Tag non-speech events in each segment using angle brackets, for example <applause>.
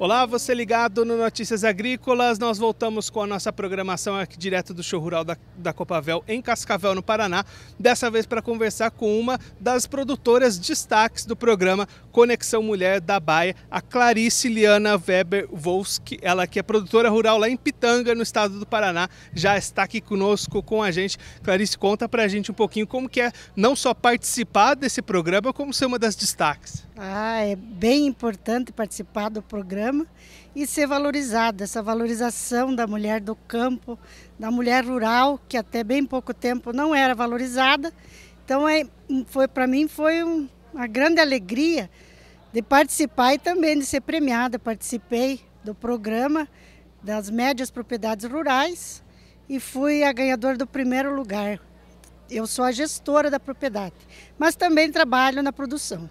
Olá, você ligado no Notícias Agrícolas. Nós voltamos com a nossa programação aqui direto do show rural da, da Copavel em Cascavel, no Paraná. Dessa vez para conversar com uma das produtoras destaques do programa Conexão Mulher da Baia, a Clarice Liana Weber Volski. Ela que é produtora rural lá em Pitanga, no estado do Paraná, já está aqui conosco com a gente. Clarice, conta para a gente um pouquinho como que é não só participar desse programa, como ser uma das destaques. Ah, é bem importante participar do programa programa e ser valorizada, essa valorização da mulher do campo, da mulher rural, que até bem pouco tempo não era valorizada. Então, é, foi para mim foi um, uma grande alegria de participar e também de ser premiada. Participei do programa das médias propriedades rurais e fui a ganhadora do primeiro lugar. Eu sou a gestora da propriedade, mas também trabalho na produção.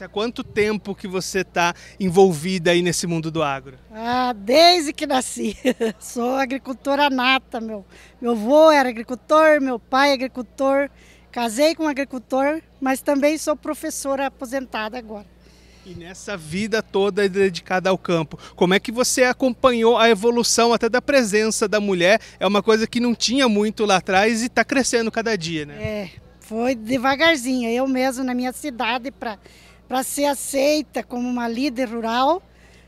Há quanto tempo que você está envolvida aí nesse mundo do agro? Ah, desde que nasci. <laughs> Sou agricultora nata, meu. Meu avô era agricultor, meu pai é agricultor. Casei com um agricultor, mas também sou professora aposentada agora. E nessa vida toda dedicada ao campo, como é que você acompanhou a evolução até da presença da mulher? É uma coisa que não tinha muito lá atrás e está crescendo cada dia, né? É, foi devagarzinho. Eu mesmo na minha cidade para para ser aceita como uma líder rural,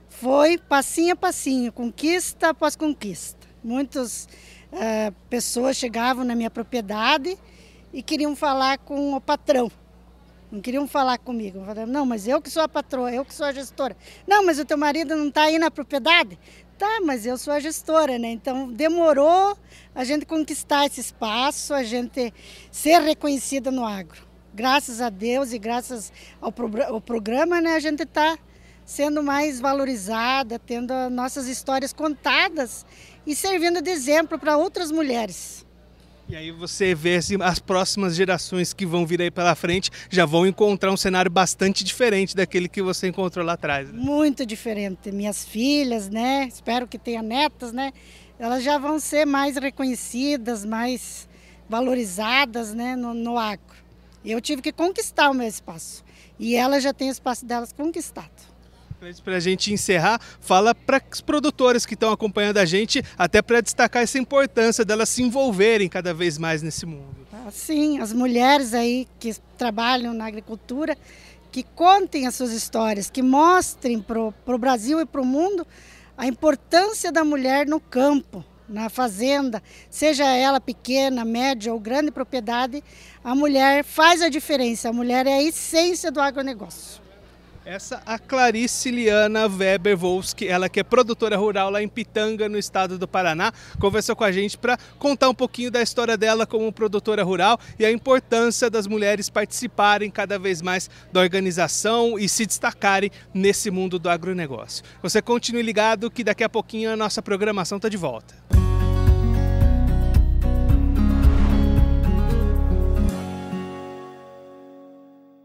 foi passinho a passinho, conquista após conquista. Muitas uh, pessoas chegavam na minha propriedade e queriam falar com o patrão. Não queriam falar comigo. Eu falava, não, mas eu que sou a patroa, eu que sou a gestora. Não, mas o teu marido não está aí na propriedade? Tá, mas eu sou a gestora, né? Então demorou a gente conquistar esse espaço, a gente ser reconhecida no agro graças a Deus e graças ao, pro, ao programa, né, a gente está sendo mais valorizada, tendo nossas histórias contadas e servindo de exemplo para outras mulheres. E aí você vê as próximas gerações que vão vir aí pela frente já vão encontrar um cenário bastante diferente daquele que você encontrou lá atrás. Né? Muito diferente. Minhas filhas, né? Espero que tenha netas, né? Elas já vão ser mais reconhecidas, mais valorizadas, né, no, no agro. Eu tive que conquistar o meu espaço. E ela já tem o espaço delas conquistado. Para a gente encerrar, fala para os produtores que estão acompanhando a gente, até para destacar essa importância delas se envolverem cada vez mais nesse mundo. Ah, sim, as mulheres aí que trabalham na agricultura, que contem as suas histórias, que mostrem para o Brasil e para o mundo a importância da mulher no campo, na fazenda, seja ela pequena, média ou grande propriedade, a mulher faz a diferença. A mulher é a essência do agronegócio. Essa a Clarice Liana Weber Volski, ela que é produtora rural lá em Pitanga, no estado do Paraná, conversou com a gente para contar um pouquinho da história dela como produtora rural e a importância das mulheres participarem cada vez mais da organização e se destacarem nesse mundo do agronegócio. Você continue ligado que daqui a pouquinho a nossa programação está de volta.